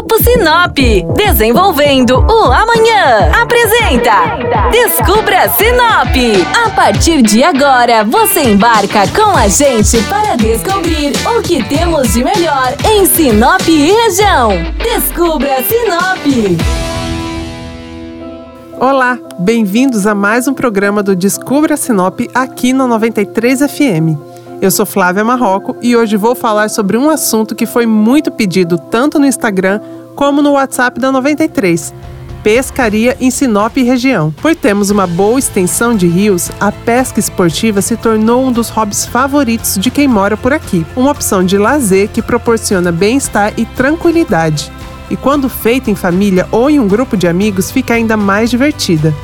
Grupo Sinop, desenvolvendo o amanhã. Apresenta Descubra Sinop. A partir de agora, você embarca com a gente para descobrir o que temos de melhor em Sinop e região. Descubra Sinop. Olá, bem-vindos a mais um programa do Descubra Sinop aqui no 93 FM. Eu sou Flávia Marroco e hoje vou falar sobre um assunto que foi muito pedido tanto no Instagram como no WhatsApp da 93. Pescaria em Sinop e região. Por termos uma boa extensão de rios, a pesca esportiva se tornou um dos hobbies favoritos de quem mora por aqui. Uma opção de lazer que proporciona bem-estar e tranquilidade. E quando feita em família ou em um grupo de amigos, fica ainda mais divertida.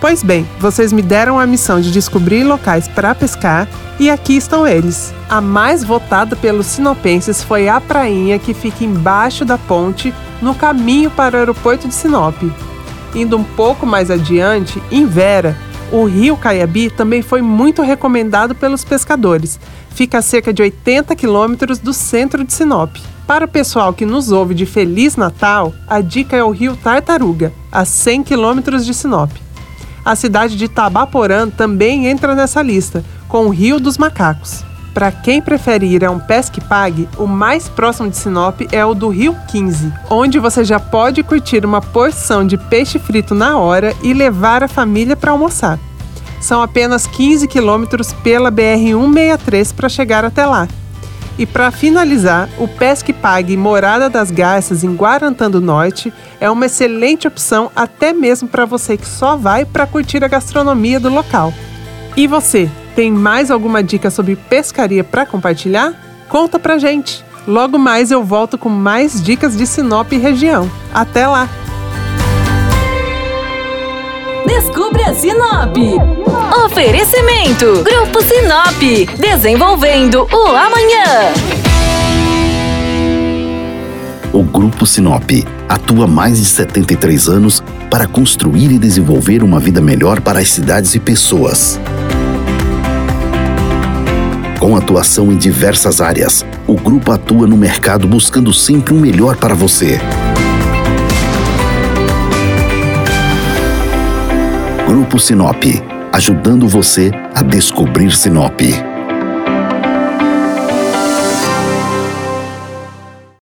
Pois bem, vocês me deram a missão de descobrir locais para pescar e aqui estão eles. A mais votada pelos sinopenses foi a prainha que fica embaixo da ponte no caminho para o aeroporto de Sinop. Indo um pouco mais adiante, em Vera, o rio Caiabi também foi muito recomendado pelos pescadores. Fica a cerca de 80 quilômetros do centro de Sinop. Para o pessoal que nos ouve de Feliz Natal, a dica é o rio Tartaruga, a 100 quilômetros de Sinop. A cidade de Tabaporã também entra nessa lista, com o Rio dos Macacos. Para quem prefere ir a um pesque pague, o mais próximo de Sinop é o do Rio 15, onde você já pode curtir uma porção de peixe frito na hora e levar a família para almoçar. São apenas 15 quilômetros pela BR-163 para chegar até lá. E para finalizar, o Pesque Pague Morada das Garças em Guarantã do Norte é uma excelente opção até mesmo para você que só vai para curtir a gastronomia do local. E você, tem mais alguma dica sobre pescaria para compartilhar? Conta pra gente. Logo mais eu volto com mais dicas de Sinop e região. Até lá. Descubra Sinop. Oferecimento: Grupo Sinop. Desenvolvendo o amanhã. O Grupo Sinop atua mais de 73 anos para construir e desenvolver uma vida melhor para as cidades e pessoas. Com atuação em diversas áreas, o grupo atua no mercado buscando sempre o um melhor para você. Grupo Sinop, ajudando você a descobrir Sinop.